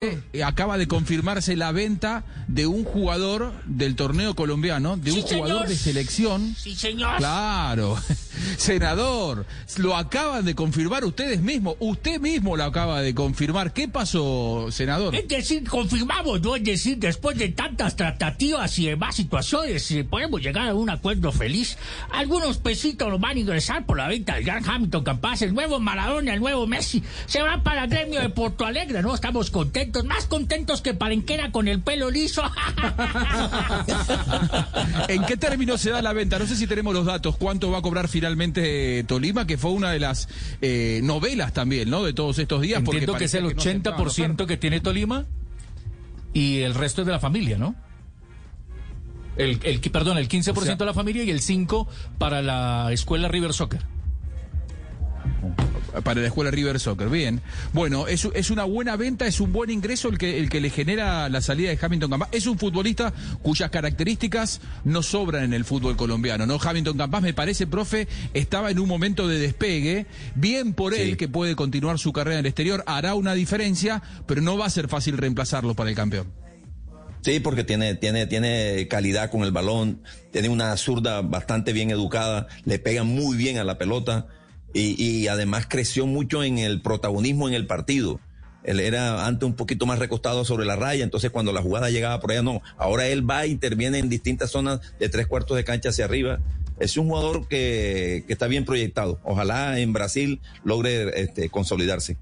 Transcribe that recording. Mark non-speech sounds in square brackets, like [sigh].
Eh, acaba de confirmarse la venta de un jugador del torneo colombiano, de un jugador de selección. Sí, señor. Claro, [laughs] senador, lo acaban de confirmar ustedes mismos, usted mismo lo acaba de confirmar. ¿Qué pasó, senador? Es decir, confirmamos, ¿no? Es decir, después de tantas tratativas y demás situaciones, si podemos llegar a un acuerdo feliz. Algunos pesitos nos van a ingresar por la venta del gran Hamilton Campas, el nuevo Maradona, el nuevo Messi. Se va para el gremio de Porto Alegre, ¿no? Estamos contentos, más contentos que Palenquera con el pelo liso. [laughs] ¿En qué términos se da la venta? No sé si tenemos los datos. ¿Cuánto va a cobrar finalmente eh, Tolima? Que fue una de las eh, novelas también, ¿no? De todos estos días. porque Entiendo que es el no aceptaban 80% que tiene Tolima y el resto es de la familia, ¿no? El, el, perdón, el 15% O sea- de la familia y el 5% para la escuela River Soccer. Para la escuela River Soccer. Bien. Bueno, es, es una buena venta, es un buen ingreso el que, el que le genera la salida de Hamilton Campas. Es un futbolista cuyas características no sobran en el fútbol colombiano, ¿no? Hamilton Campas, me parece, profe, estaba en un momento de despegue. Bien por él que puede continuar su carrera en el exterior, hará una diferencia, pero no va a ser fácil reemplazarlo para el campeón. Sí, porque tiene, tiene, tiene calidad con el balón, tiene una zurda bastante bien educada, le pega muy bien a la pelota y, y además creció mucho en el protagonismo en el partido. Él era antes un poquito más recostado sobre la raya, entonces cuando la jugada llegaba por allá, no. Ahora él va e interviene en distintas zonas de tres cuartos de cancha hacia arriba. Es un jugador que, que está bien proyectado. Ojalá en Brasil logre este, consolidarse.